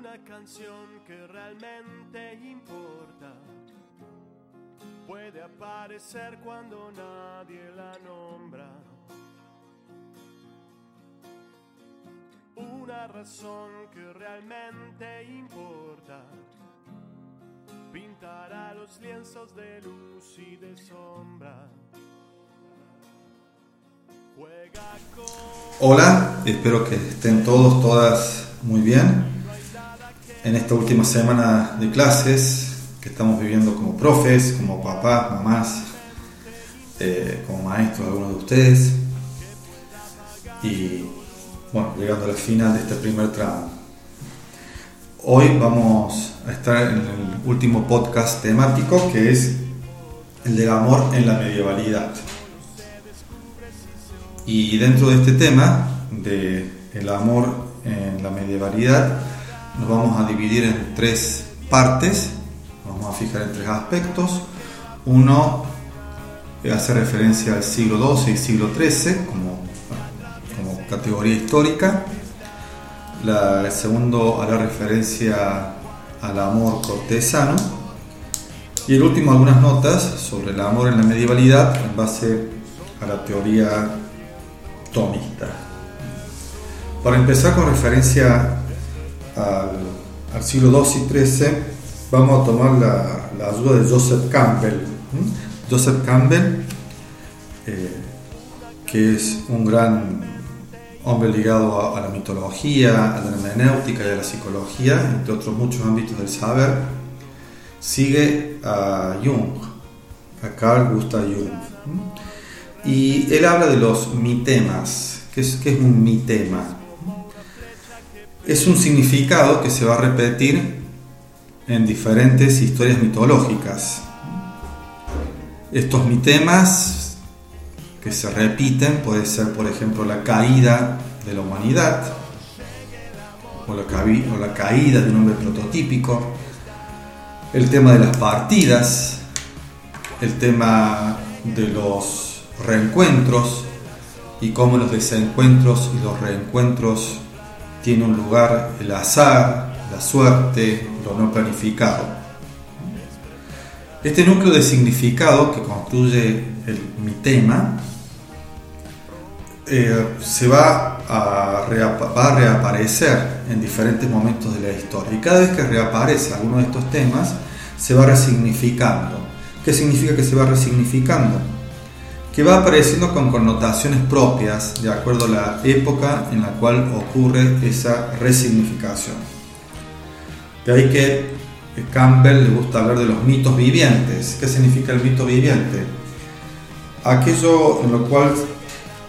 Una canción que realmente importa puede aparecer cuando nadie la nombra. Una razón que realmente importa pintará los lienzos de luz y de sombra. Hola, espero que estén todos, todas muy bien. En esta última semana de clases que estamos viviendo como profes, como papás, mamás, eh, como maestros, algunos de ustedes. Y bueno, llegando al final de este primer tramo. Hoy vamos a estar en el último podcast temático que es el del amor en la medievalidad. Y dentro de este tema de amor en la medievalidad nos vamos a dividir en tres partes, vamos a fijar en tres aspectos. Uno hace referencia al siglo XII y siglo XIII como, categoría histórica. El segundo hará referencia al amor cortesano. Y el último algunas notas sobre el amor en la medievalidad en base a la teoría tomista. Para empezar con referencia al, siglo XII y XIII, vamos a tomar la, la ayuda de Joseph Campbell. Joseph Campbell, eh, que es un gran hombre ligado a, la mitología, a la hermenéutica y a la psicología, entre otros muchos ámbitos del saber, sigue a Jung, a Carl Gustav Jung. Y él habla de los mitemas. ¿Qué es, qué es un mitema? Es un significado que se va a repetir en diferentes historias mitológicas. Estos mitemas que se repiten puede ser, por ejemplo, la caída de la humanidad o la, o la caída de un hombre prototípico, el tema de las partidas, el tema de los reencuentros y cómo los desencuentros y los reencuentros tienen un lugar el azar, la suerte, lo no planificado. Este núcleo de significado que construye mi tema eh, se va a, va a reaparecer en diferentes momentos de la historia y cada vez que reaparece alguno de estos temas se va resignificando. ¿Qué significa que se va resignificando? Que va apareciendo con connotaciones propias de acuerdo a la época en la cual ocurre esa resignificación. De ahí que Campbell le gusta hablar de los mitos vivientes. ¿Qué significa el mito viviente? Aquello en lo cual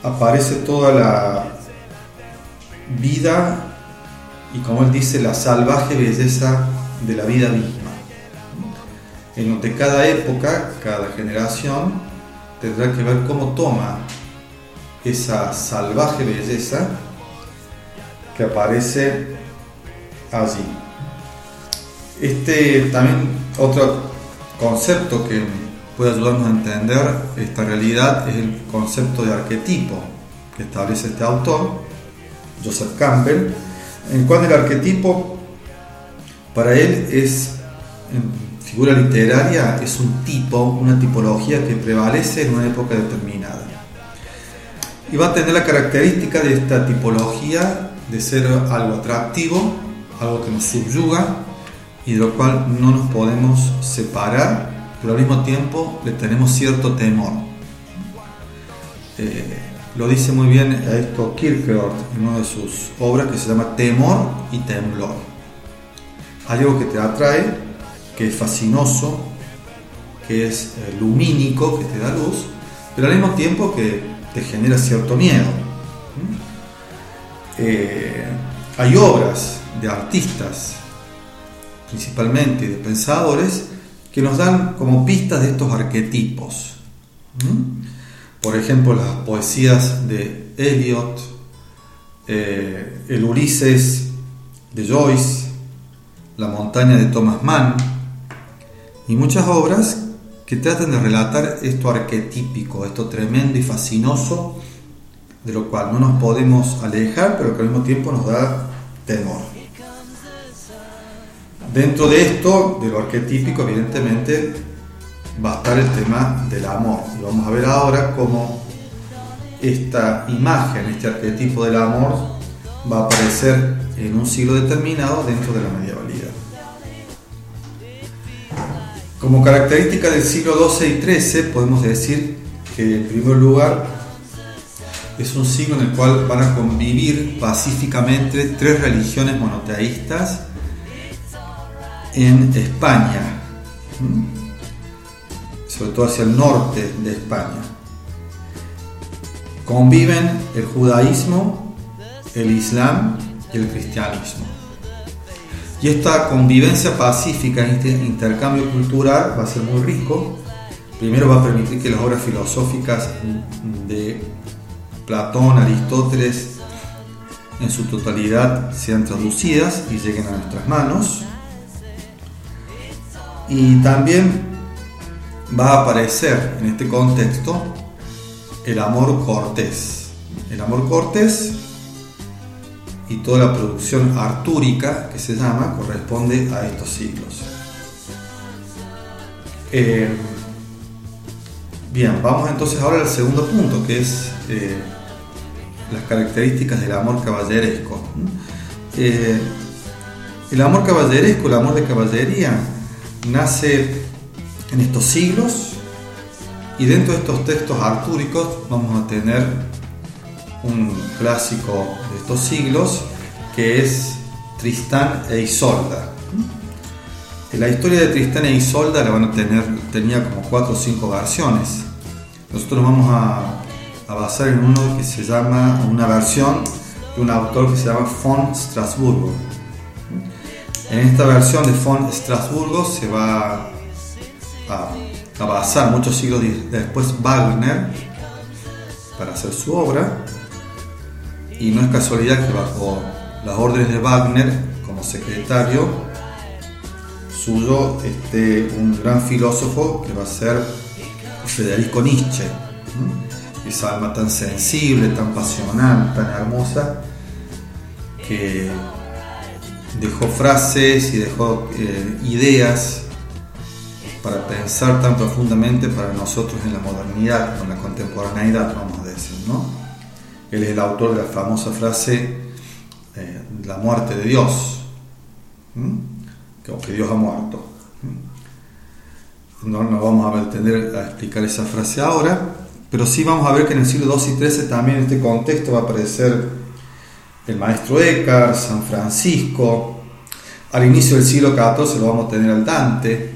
aparece toda la vida y como él dice, la salvaje belleza de la vida misma. En donde cada época, cada generación tendrá que ver cómo toma esa salvaje belleza que aparece allí. Este también otro concepto que puede ayudarnos a entender esta realidad es el concepto de arquetipo que establece este autor, Joseph Campbell, en cual el arquetipo para él es figura literaria es un tipo, una tipología que prevalece en una época determinada. Y va a tener la característica de esta tipología de ser algo atractivo, algo que nos subyuga y de lo cual no nos podemos separar, pero al mismo tiempo le tenemos cierto temor. Eh, lo dice muy bien esto Kierkegaard en una de sus obras que se llama Temor y Temblor. Algo que te atrae que es fascinoso, que es eh, lumínico, que te da luz, pero al mismo tiempo que te genera cierto miedo. Eh, hay obras de artistas, principalmente de pensadores, que nos dan como pistas de estos arquetipos. Por ejemplo, las poesías de Eliot, eh, el Ulises de Joyce, La montaña de Thomas Mann, y muchas obras que tratan de relatar esto arquetípico, esto tremendo y fascinoso, de lo cual no nos podemos alejar, pero que al mismo tiempo nos da temor. dentro de esto, de lo arquetípico, evidentemente va a estar el tema del amor. Y vamos a ver ahora cómo esta imagen, este arquetipo del amor, va a aparecer en un siglo determinado dentro de la medievalidad. Como característica del siglo XII y XIII podemos decir que en primer lugar es un siglo en el cual van a convivir pacíficamente tres religiones monoteístas en España, sobre todo hacia el norte de España. Conviven el judaísmo, el islam y el cristianismo. Y esta convivencia pacífica, este intercambio cultural va a ser muy rico. Primero va a permitir que las obras filosóficas de Platón, Aristóteles, en su totalidad sean traducidas y lleguen a nuestras manos. Y también va a aparecer en este contexto el amor cortés. El amor cortés y toda la producción artúrica que se llama corresponde a estos siglos. Eh, bien, vamos entonces ahora al segundo punto que es eh, las características del amor caballeresco. Eh, el amor caballeresco, el amor de caballería, nace en estos siglos y dentro de estos textos artúricos vamos a tener un clásico siglos que es Tristán e Isolda. La historia de Tristán e Isolda la van a tener, tenía como cuatro o cinco versiones. Nosotros vamos a, basar en uno que se llama, una versión de un autor que se llama von Strasburgo. En esta versión de von Strasburgo se va a basar muchos siglos después Wagner para hacer su obra y no es casualidad que bajo las órdenes de Wagner como secretario suyo esté un gran filósofo que va a ser Federico Nietzsche. Esa alma tan sensible, tan pasional, tan hermosa, que dejó frases y dejó eh, ideas para pensar tan profundamente para nosotros en la modernidad, en la contemporaneidad, vamos a decir, ¿no? Él es el autor de la famosa frase eh, la muerte de Dios, que, Dios ha muerto. No nos vamos a tener a explicar esa frase ahora, pero sí vamos a ver que en el siglo XII y XIII también en este contexto va a aparecer el maestro Eckhart, San Francisco. Al inicio del siglo XIV lo vamos a tener al Dante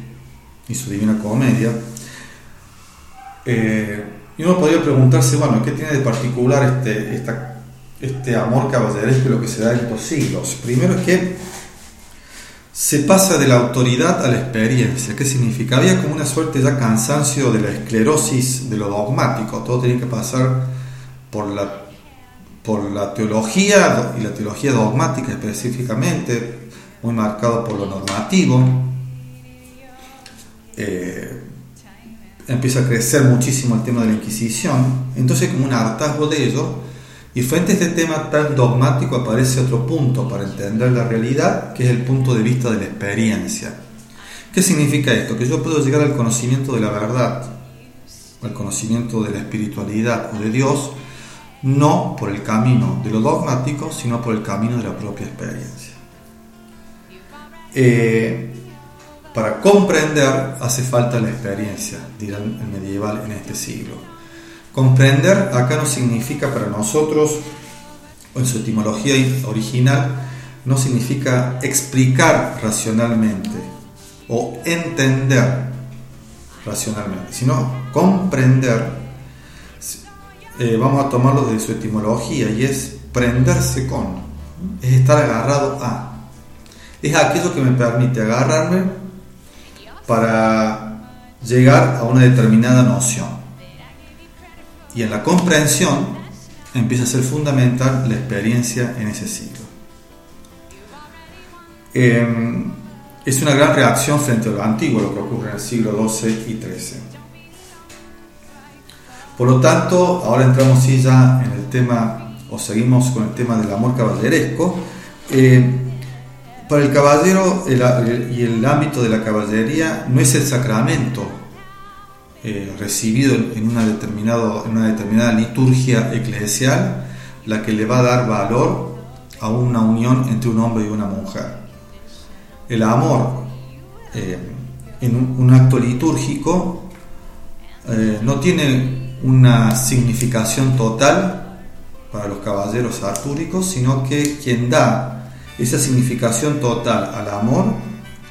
y su Divina Comedia. Eh, y uno podría preguntarse, bueno, ¿qué tiene de particular este, este amor caballeresco lo que se da en estos siglos? Primero es que se pasa de la autoridad a la experiencia. ¿Qué significa? Había como una suerte ya cansancio de la esclerosis de lo dogmático. Todo tenía que pasar por la, por la teología y la teología dogmática específicamente, muy marcado por lo normativo. Eh, empieza a crecer muchísimo el tema de la Inquisición, entonces como un hartazgo de ello, y frente a este tema tan dogmático aparece otro punto para entender la realidad, que es el punto de vista de la experiencia. ¿Qué significa esto? Que yo puedo llegar al conocimiento de la verdad, al conocimiento de la espiritualidad o de Dios, no por el camino de lo dogmático, sino por el camino de la propia experiencia. Eh, para comprender hace falta la experiencia, dirá el medieval en este siglo. Comprender acá no significa para nosotros, en su etimología original, no significa explicar racionalmente o entender racionalmente, sino comprender. Eh, vamos a tomarlo de su etimología y es prenderse con, es estar agarrado a. Es aquello que me permite agarrarme para llegar a una determinada noción. Y en la comprensión empieza a ser fundamental la experiencia en ese siglo. Em, es una gran reacción frente a lo antiguo, lo que ocurre en el siglo XII y XIII. Por lo tanto, ahora entramos ya en el tema, o seguimos con el tema del amor caballeresco. Eh, para el caballero y el ámbito de la caballería no es el sacramento eh, recibido en una, determinada liturgia eclesial la que le va a dar valor a una unión entre un hombre y una mujer. El amor eh, en un, acto litúrgico eh, no tiene una significación total para los caballeros artúricos, sino que quien da esa significación total al amor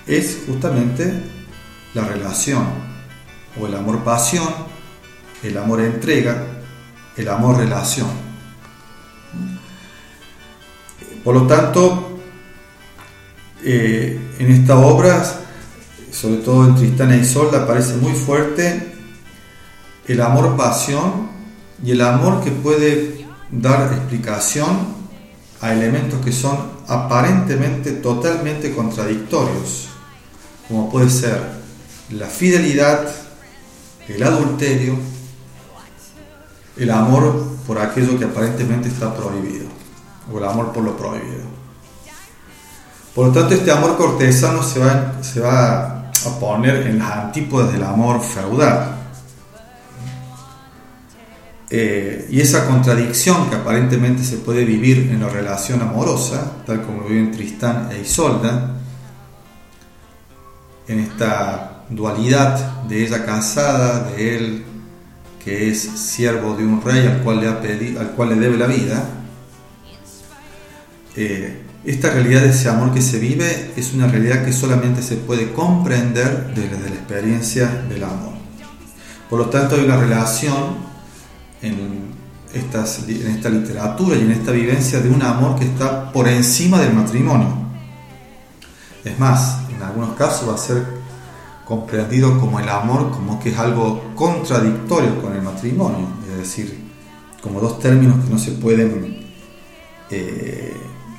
es justamente la relación, o el amor pasión, el amor entrega, el amor relación. Por lo tanto, eh, en esta obra, sobre todo en Tristana y Sol, aparece muy fuerte el amor pasión y el amor que puede dar explicación a elementos que son aparentemente totalmente contradictorios, como puede ser la fidelidad, el adulterio, el amor por aquello que aparentemente está prohibido, o el amor por lo prohibido. Por lo tanto, este amor cortesano se va, se va a poner en las antípodas del amor feudal. Eh, y esa contradicción que aparentemente se puede vivir en la relación amorosa, tal como viven Tristán e Isolda, en esta dualidad de ella casada, de él que es siervo de un rey al cual le, ha pedido, al cual le debe la vida, eh, esta realidad de ese amor que se vive es una realidad que solamente se puede comprender desde la experiencia del amor. Por lo tanto, hay una relación en, esta literatura y en esta vivencia de un amor que está por encima del matrimonio. Es más, en algunos casos va a ser comprendido como el amor como que es algo contradictorio con el matrimonio, es decir, como dos términos que no se pueden eh,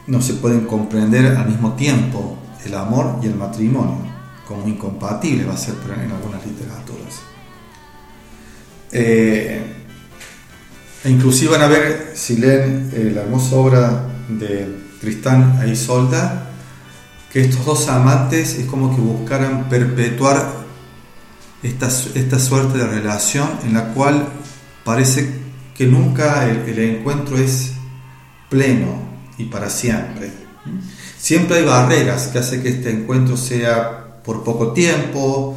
no se pueden comprender al mismo tiempo, el amor y el matrimonio, como incompatible va a ser en algunas literaturas. Eh, e inclusive van a ver, si leen eh, la hermosa obra de Tristán e Isolda, que estos dos amantes es como que buscaran perpetuar esta, esta suerte de relación en la cual parece que nunca el, encuentro es pleno y para siempre. Siempre hay barreras que hacen que este encuentro sea por poco tiempo,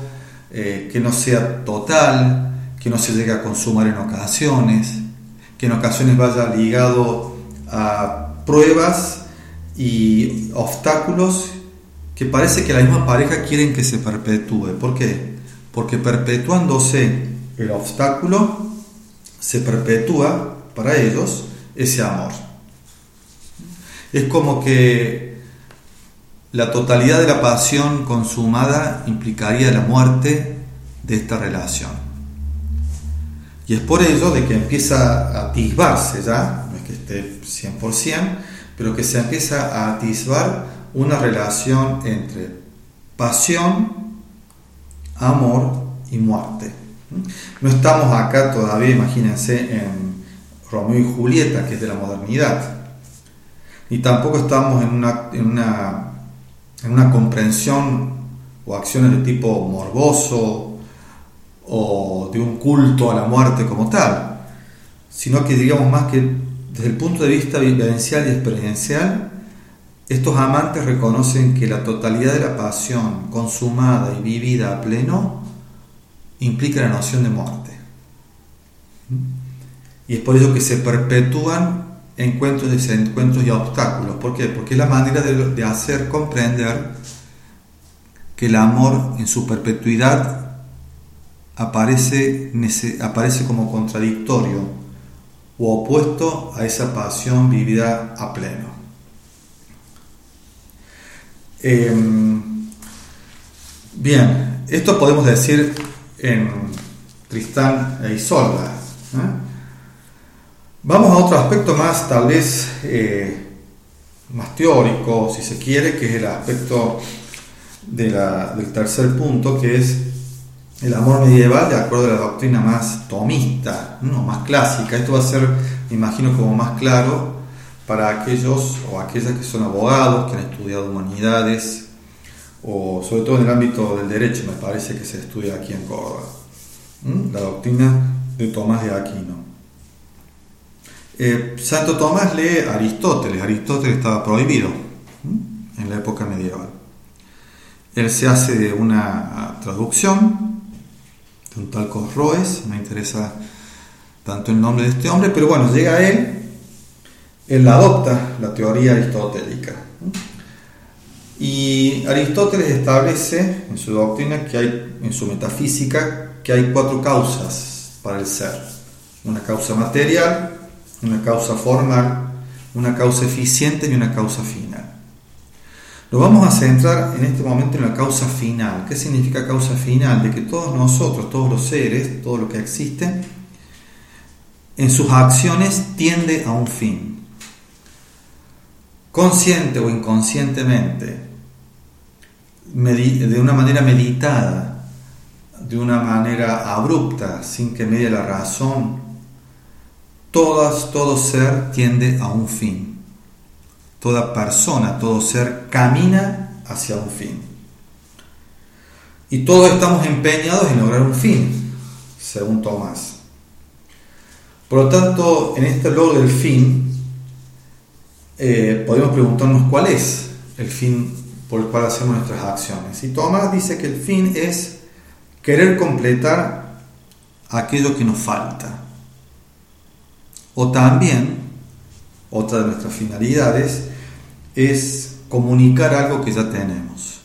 eh, que no sea total, que no se llegue a consumar en ocasiones que en ocasiones vaya ligado a pruebas y obstáculos que parece que la misma pareja quieren que se perpetúe. ¿Por qué? Porque perpetuándose el obstáculo, se perpetúa para ellos ese amor. Es como que la totalidad de la pasión consumada implicaría la muerte de esta relación. Y es por ello de que empieza a atisbarse ya, no es que esté 100%, pero que se empieza a atisbar una relación entre pasión, amor y muerte. No estamos acá todavía, imagínense, en Romeo y Julieta, que es de la modernidad. Ni tampoco estamos en una, en una, en una comprensión o acciones de tipo morboso o de un culto a la muerte como tal, sino que digamos más que desde el punto de vista vivencial y experiencial, estos amantes reconocen que la totalidad de la pasión consumada y vivida a pleno implica la noción de muerte. Y es por ello que se perpetúan encuentros, desencuentros y obstáculos. ¿Por qué? Porque es la manera de, de hacer comprender que el amor en su perpetuidad aparece, aparece como contradictorio o opuesto a esa pasión vivida a pleno. Em, bien, esto podemos decir en Tristán e Isolda. ¿eh? Vamos a otro aspecto más, tal vez eh, más teórico, si se quiere, que es el aspecto del tercer punto, que es el amor medieval de acuerdo a la doctrina más tomista, ¿no? más clásica. Esto va a ser, me imagino, como más claro para aquellos o aquellas que son abogados, que han estudiado humanidades, o sobre todo en el ámbito del derecho, me parece que se estudia aquí en Córdoba. La doctrina de Tomás de Aquino. Eh, Santo Tomás lee Aristóteles. Aristóteles estaba prohibido en la época medieval. Él se hace de una traducción un tal Cosroes, me interesa tanto el nombre de este hombre, pero bueno, llega a él, él adopta la teoría aristotélica. Y Aristóteles establece en su doctrina que hay, en su metafísica, que hay cuatro causas para el ser. Una causa material, una causa formal, una causa eficiente y una causa final. Nos vamos a centrar en este momento en la causa final. ¿Qué significa causa final? De que todos nosotros, todos los seres, todo lo que existe, en sus acciones tiende a un fin. Consciente o inconscientemente, de una manera meditada, de una manera abrupta, sin que medie la razón, todas, todo ser tiende a un fin. Toda persona, todo ser camina hacia un fin. Y todos estamos empeñados en lograr un fin, según Tomás. Por lo tanto, en este logro del fin, eh, podemos preguntarnos cuál es el fin por el cual hacemos nuestras acciones. Y Tomás dice que el fin es querer completar aquello que nos falta. O también, otra de nuestras finalidades, es comunicar algo que ya tenemos.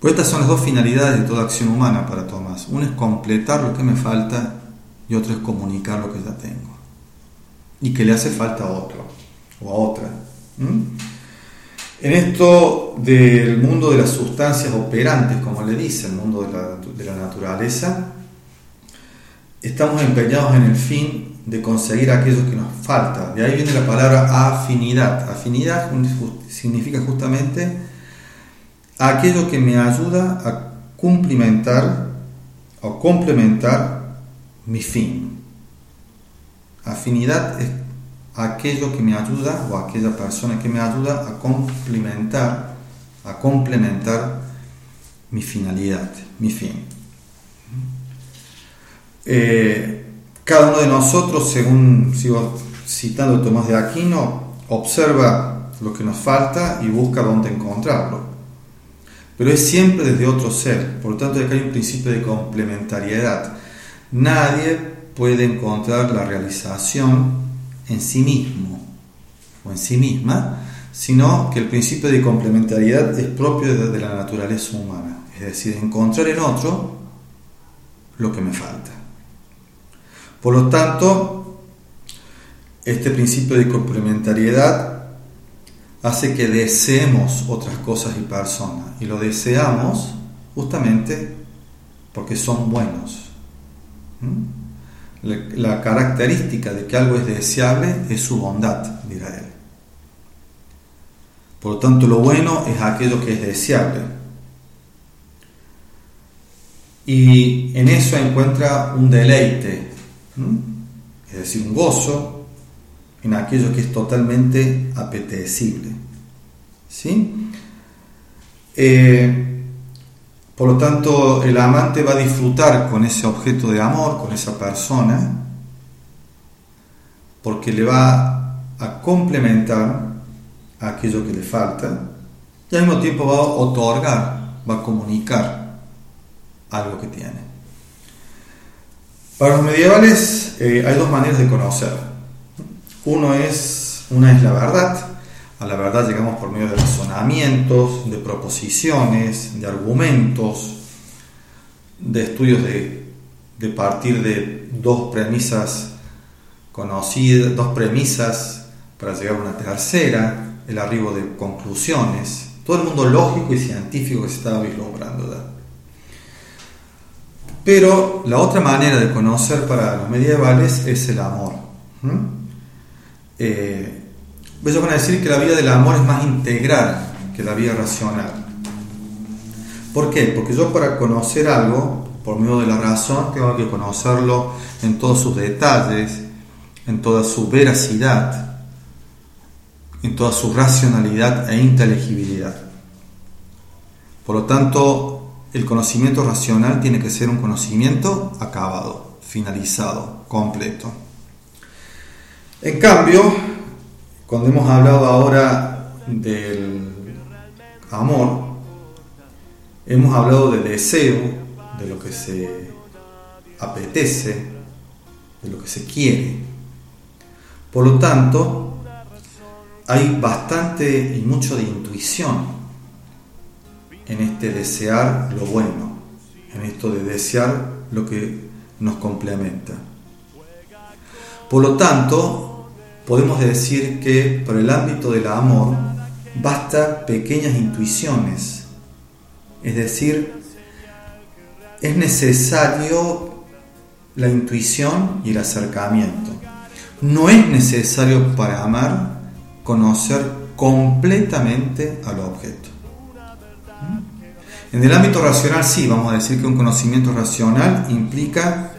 Pues estas son las dos finalidades de toda acción humana para Tomás. Una es completar lo que me falta y otra es comunicar lo que ya tengo. Y que le hace falta a otro o a otra. En esto del mundo de las sustancias operantes, como le dice, el mundo de la, de la naturaleza, estamos empeñados en el fin de conseguir aquello que nos falta. De ahí viene la palabra afinidad. Afinidad significa justamente aquello que me ayuda a cumplimentar o complementar mi fin. Afinidad es aquello que me ayuda o aquella persona que me ayuda a complementar, a complementar mi finalidad, mi fin. Eh, cada uno de nosotros, según sigo citando a Tomás de Aquino, observa lo que nos falta y busca dónde encontrarlo. Pero es siempre desde otro ser, por lo tanto acá hay un principio de complementariedad. Nadie puede encontrar la realización en sí mismo o en sí misma, sino que el principio de complementariedad es propio de la naturaleza humana, es decir, encontrar en otro lo que me falta. Por lo tanto, este principio de complementariedad hace que deseemos otras cosas y personas. Y lo deseamos justamente porque son buenos. ¿Mm? La, característica de que algo es deseable es su bondad, dirá él. Por lo tanto, lo bueno es aquello que es deseable. Y en eso encuentra un deleite es decir, un gozo en aquello que es totalmente apetecible. ¿Sí? Eh, por lo tanto, el amante va a disfrutar con ese objeto de amor, con esa persona, porque le va a complementar aquello que le falta y al mismo tiempo va a otorgar, va a comunicar algo que tiene. Para los medievales eh, hay dos maneras de conocer. Uno es, una es la verdad. A la verdad llegamos por medio de razonamientos, de proposiciones, de argumentos, de estudios de, de partir de dos premisas conocidas, dos premisas para llegar a una tercera, el arribo de conclusiones, todo el mundo lógico y científico que se estaba vislumbrando. Pero la otra manera de conocer para los medievales es el amor. Eh, ellos van a decir que la vida del amor es más integral que la vida racional. ¿Por qué? Porque yo para conocer algo, por medio de la razón, tengo que conocerlo en todos sus detalles, en toda su veracidad. en toda su racionalidad e inteligibilidad. Por lo tanto, el conocimiento racional tiene que ser un conocimiento acabado, finalizado, completo. En cambio, cuando hemos hablado ahora del amor, hemos hablado de deseo, de lo que se apetece, de lo que se quiere. Por lo tanto, hay bastante y mucho de intuición en este desear lo bueno, en esto de desear lo que nos complementa. Por lo tanto, podemos decir que por el ámbito del amor basta pequeñas intuiciones, es decir, es necesario la intuición y el acercamiento. No es necesario para amar conocer completamente al objeto. En el ámbito racional sí, vamos a decir que un conocimiento racional implica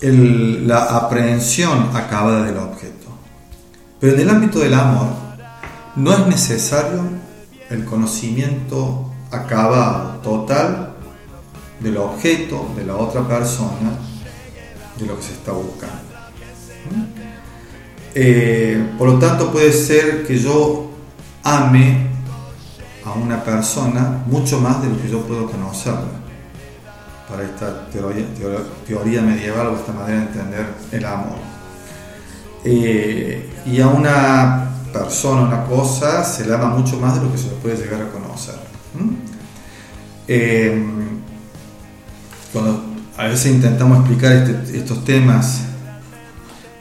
la aprehensión acabada del objeto. Pero en el ámbito del amor no es necesario el conocimiento acabado, total, del objeto, de la otra persona, de lo que se está buscando. Eh, por lo tanto, puede ser que yo ame a una persona mucho más de lo que yo puedo conocerla. Para esta teoría, medieval o esta manera de entender el amor. Eh, y a una persona, una cosa, se le ama mucho más de lo que se le puede llegar a conocer. Eh, cuando a veces intentamos explicar este, estos temas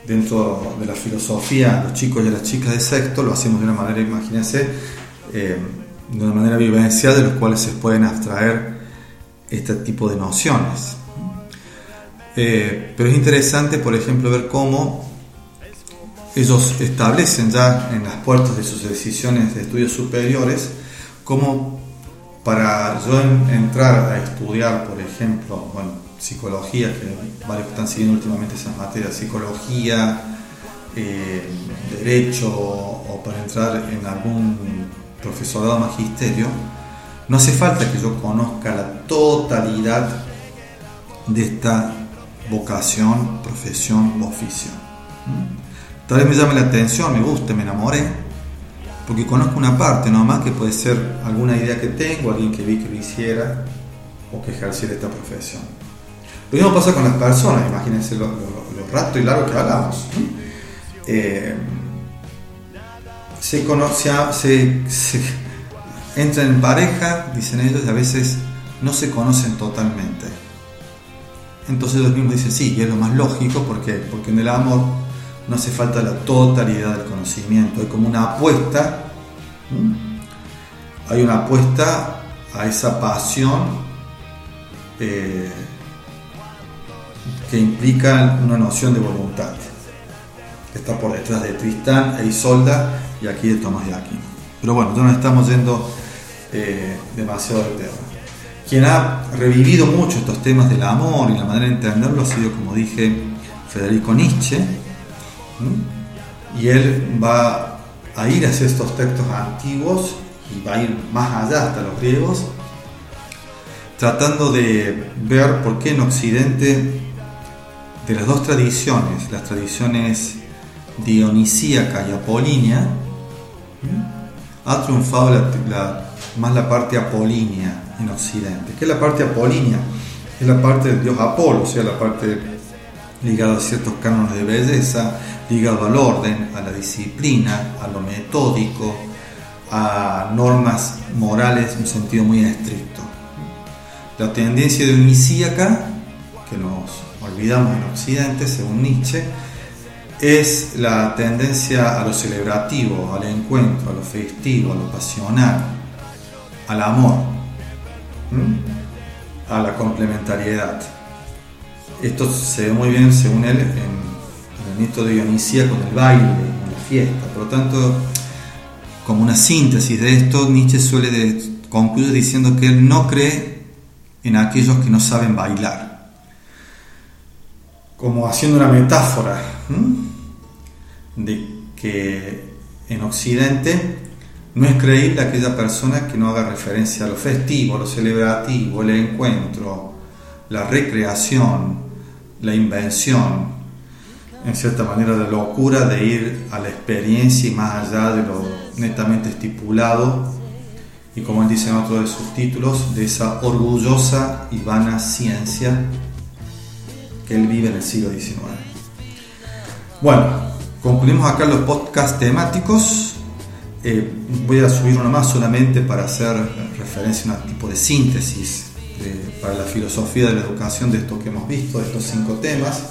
dentro de la filosofía, los chicos y las chicas de sexto, lo hacemos de una manera, imagínense, eh, de una manera vivencial de los cuales se pueden abstraer este tipo de nociones. Eh, pero es interesante, por ejemplo, ver cómo ellos establecen ya en las puertas de sus decisiones de estudios superiores, cómo para yo entrar a estudiar, por ejemplo, bueno, psicología, que varios están siguiendo últimamente esas materias, psicología, eh, derecho o para entrar en algún profesorado magisterio, no hace falta que yo conozca la totalidad de esta vocación, profesión oficio. Tal vez me llame la atención, me guste, me enamore, porque conozco una parte nomás que puede ser alguna idea que tengo, alguien que vi que lo hiciera o que ejerciera esta profesión. Lo mismo pasa con las personas, imagínense lo, rato y largo que hablamos. Eh, se, conoce, se, se entran en pareja, dicen ellos, y a veces no se conocen totalmente. Entonces ellos mismos dicen, sí, y es lo más lógico, ¿por Porque en el amor no hace falta la totalidad del conocimiento, hay como una apuesta, hay una apuesta a esa pasión eh, que implica una noción de voluntad, que está por detrás de Tristán e Isolda y aquí de Tomás de Aquino. Pero bueno, ya nos estamos yendo eh, demasiado del tema. Quien ha revivido mucho estos temas del amor y la manera de entenderlo ha sido, como dije, Federico Nietzsche. Y él va a ir hacia estos textos antiguos y va a ir más allá hasta los griegos, tratando de ver por qué en Occidente, de las dos tradiciones, las tradiciones dionisíaca y apolínea, ha triunfado más la parte apolínea en Occidente. ¿Qué es la parte apolínea? Es la parte del dios Apolo, o sea, la parte ligada a ciertos cánones de belleza, ligado al orden, a la disciplina, a lo metódico, a normas morales en un sentido muy estricto. La tendencia dionisíaca, que nos olvidamos en Occidente, según Nietzsche, es la tendencia a lo celebrativo, al encuentro, a lo festivo, a lo pasional, al amor, a la complementariedad. Esto se ve muy bien, según él, en, el mito de Dionisia con el baile, con la fiesta. Por lo tanto, como una síntesis de esto, Nietzsche suele concluir diciendo que él no cree en aquellos que no saben bailar como haciendo una metáfora de que en Occidente, no es creíble aquella persona que no haga referencia a lo festivo, lo celebrativo, el encuentro, la recreación, la invención, en cierta manera la locura de ir a la experiencia y más allá de lo netamente estipulado y como él dice en otro de sus títulos, de esa orgullosa y vana ciencia que él vive en el siglo XIX. Bueno, concluimos acá los podcasts temáticos. Eh, voy a subir uno más solamente para hacer referencia a un tipo de síntesis para la filosofía de la educación de esto que hemos visto, de estos cinco temas.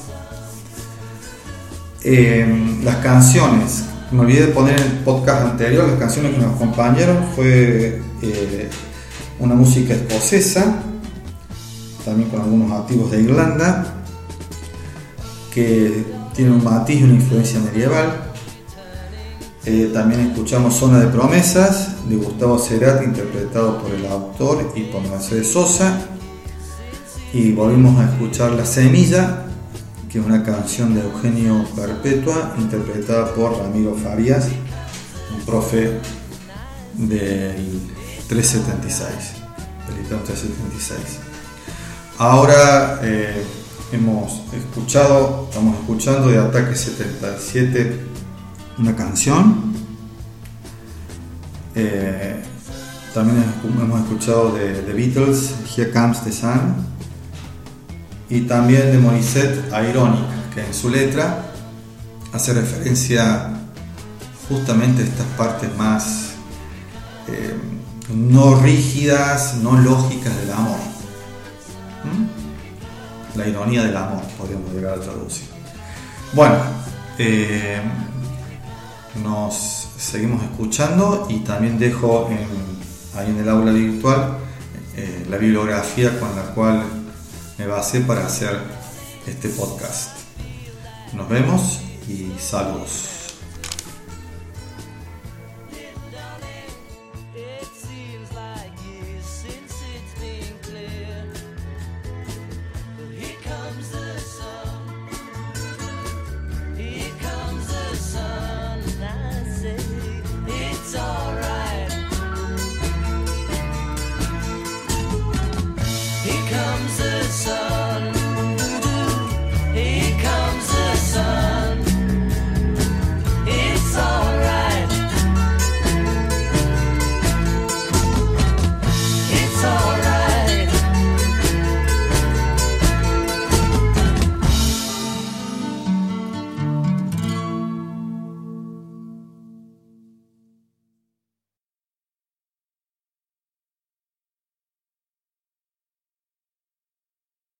Eh, las canciones, me olvidé de poner en el podcast anterior, las canciones que nos acompañaron fue eh, una música escocesa, también con algunos activos de Irlanda, que tiene un matiz y una influencia medieval. Eh, también escuchamos Zona de Promesas de Gustavo Cerati, interpretado por el autor y por Mercedes Sosa. Y volvimos a escuchar La Semilla, que es una canción de Eugenio Perpetua, interpretada por Ramiro Farías, un profe del 376, del 376. Ahora eh, hemos escuchado, estamos escuchando de Ataque 77 una canción. Eh, también hemos escuchado de The Beatles, Here Comes the Sun. Y también de Morissette, Ironic, que en su letra hace referencia justamente a estas partes más eh, no rígidas, no lógicas del amor. ¿Mm? La ironía del amor, podríamos llegar a traducir. Bueno, eh, nos seguimos escuchando y también dejo ahí en el aula virtual eh, la bibliografía con la cual me basé para hacer este podcast. Nos vemos y saludos.